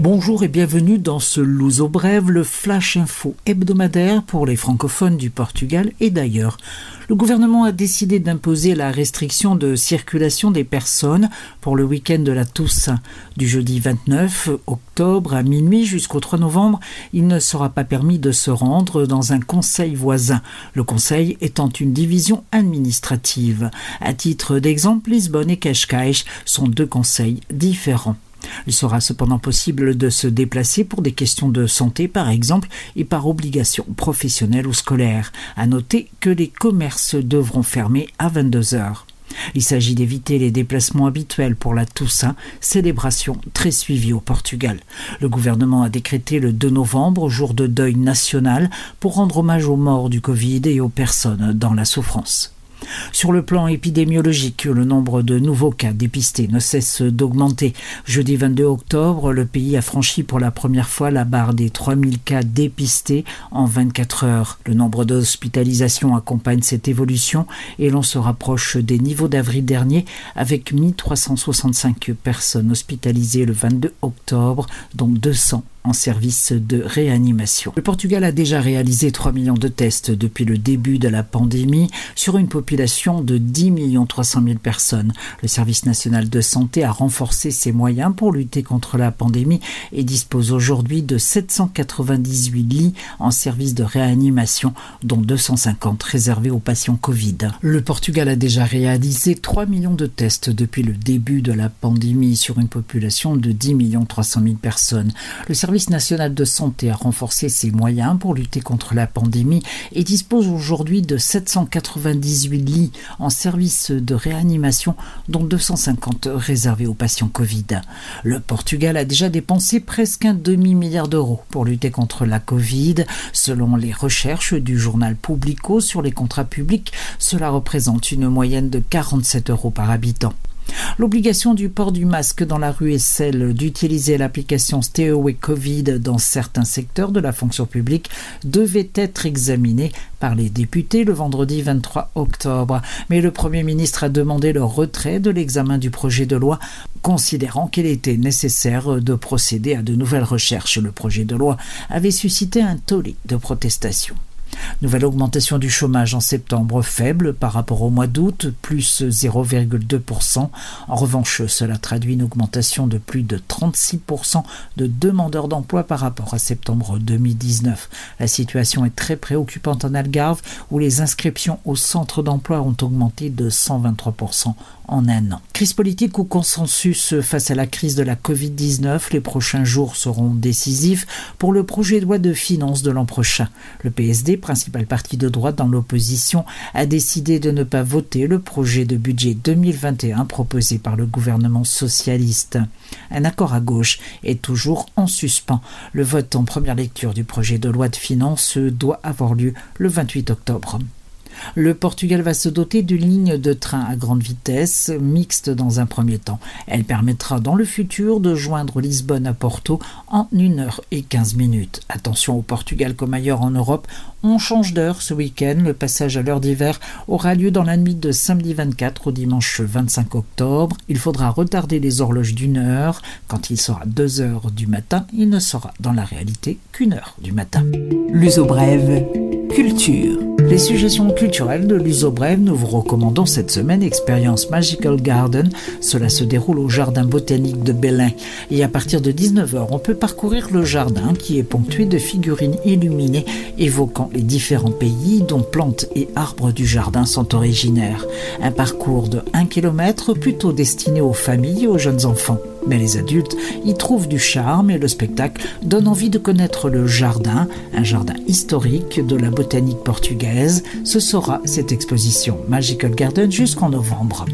Bonjour et bienvenue dans ce Luso Brève, le flash info hebdomadaire pour les francophones du Portugal et d'ailleurs. Le gouvernement a décidé d'imposer la restriction de circulation des personnes pour le week-end de la Toussaint. Du jeudi 29 octobre à minuit jusqu'au 3 novembre, il ne sera pas permis de se rendre dans un conseil voisin, le conseil étant une division administrative. À titre d'exemple, Lisbonne et Cascais sont deux conseils différents. Il sera cependant possible de se déplacer pour des questions de santé, par exemple, et par obligation professionnelle ou scolaire. À noter que les commerces devront fermer à 22 heures. Il s'agit d'éviter les déplacements habituels pour la Toussaint, célébration très suivie au Portugal. Le gouvernement a décrété le 2 novembre jour de deuil national pour rendre hommage aux morts du Covid et aux personnes dans la souffrance. Sur le plan épidémiologique, le nombre de nouveaux cas dépistés ne cesse d'augmenter. Jeudi 22 octobre, le pays a franchi pour la première fois la barre des 3000 cas dépistés en 24 heures. Le nombre d'hospitalisations accompagne cette évolution et l'on se rapproche des niveaux d'avril dernier avec 1365 personnes hospitalisées le 22 octobre, dont 200 en service de réanimation. Le Portugal a déjà réalisé 3 millions de tests depuis le début de la pandémie sur une population de 10 millions 300 000 personnes. Le service national de santé a renforcé ses moyens pour lutter contre la pandémie et dispose aujourd'hui de 798 lits en service de réanimation, dont 250 réservés aux patients Covid. Le Portugal a déjà réalisé 3 millions de tests depuis le début de la pandémie sur une population de 10 millions 300 000 personnes. Le service national de santé a renforcé ses moyens pour lutter contre la pandémie et dispose aujourd'hui de 798 lits en service de réanimation, dont 250 réservés aux patients Covid. Le Portugal a déjà dépensé presque un demi-milliard d'euros pour lutter contre la Covid. Selon les recherches du journal Publico sur les contrats publics, cela représente une moyenne de 47 euros par habitant. L'obligation du port du masque dans la rue et celle d'utiliser l'application Stay Covid dans certains secteurs de la fonction publique devait être examinée par les députés le vendredi 23 octobre. Mais le Premier ministre a demandé le retrait de l'examen du projet de loi, considérant qu'il était nécessaire de procéder à de nouvelles recherches. Le projet de loi avait suscité un tollé de protestations. Nouvelle augmentation du chômage en septembre faible par rapport au mois d'août, plus 0,2%. En revanche, cela traduit une augmentation de plus de 36% de demandeurs d'emploi par rapport à septembre 2019. La situation est très préoccupante en Algarve où les inscriptions au centre d'emploi ont augmenté de 123% en un an. Crise politique ou consensus face à la crise de la Covid-19, les prochains jours seront décisifs pour le projet de loi de finances de l'an prochain. Le PSD, principal parti de droite dans l'opposition, a décidé de ne pas voter le projet de budget 2021 proposé par le gouvernement socialiste. Un accord à gauche est toujours en suspens. Le vote en première lecture du projet de loi de finances doit avoir lieu le 28 octobre. Le Portugal va se doter d'une ligne de train à grande vitesse mixte dans un premier temps. Elle permettra dans le futur de joindre Lisbonne à Porto en 1 heure et 15 minutes. Attention au Portugal comme ailleurs en Europe, on change d'heure ce week-end. Le passage à l'heure d'hiver aura lieu dans la nuit de samedi 24 au dimanche 25 octobre. Il faudra retarder les horloges d'une heure. Quand il sera 2 heures du matin, il ne sera dans la réalité qu'une heure du matin. L'uso brève, culture. Les suggestions culturelles de l'Uso Brève, nous vous recommandons cette semaine Expérience Magical Garden. Cela se déroule au Jardin botanique de Belin. Et à partir de 19h, on peut parcourir le jardin qui est ponctué de figurines illuminées évoquant les différents pays dont plantes et arbres du jardin sont originaires. Un parcours de 1 km plutôt destiné aux familles et aux jeunes enfants. Mais les adultes y trouvent du charme et le spectacle donne envie de connaître le jardin, un jardin historique de la botanique portugaise. Ce sera cette exposition Magical Garden jusqu'en novembre.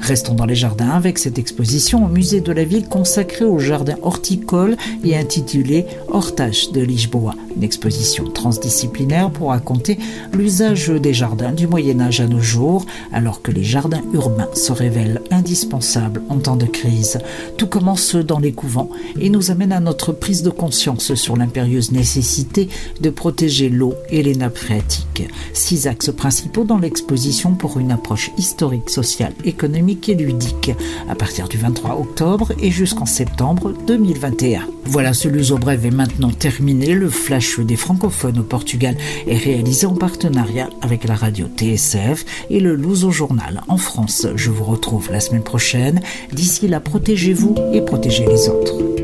Restons dans les jardins avec cette exposition au musée de la ville consacrée au jardin horticole et intitulée Hortage de Lisboa Une exposition transdisciplinaire pour raconter l'usage des jardins du Moyen Âge à nos jours, alors que les jardins urbains se révèlent indispensables en temps de crise. Tout commence dans les couvents et nous amène à notre prise de conscience sur l'impérieuse nécessité de protéger l'eau et les nappes phréatiques. Six axes principaux dans l'exposition pour une approche historique, sociale, et ludique, à partir du 23 octobre et jusqu'en septembre 2021. Voilà, ce Luso Brève est maintenant terminé. Le flash des francophones au Portugal est réalisé en partenariat avec la radio TSF et le Luso Journal en France. Je vous retrouve la semaine prochaine. D'ici là, protégez-vous et protégez les autres.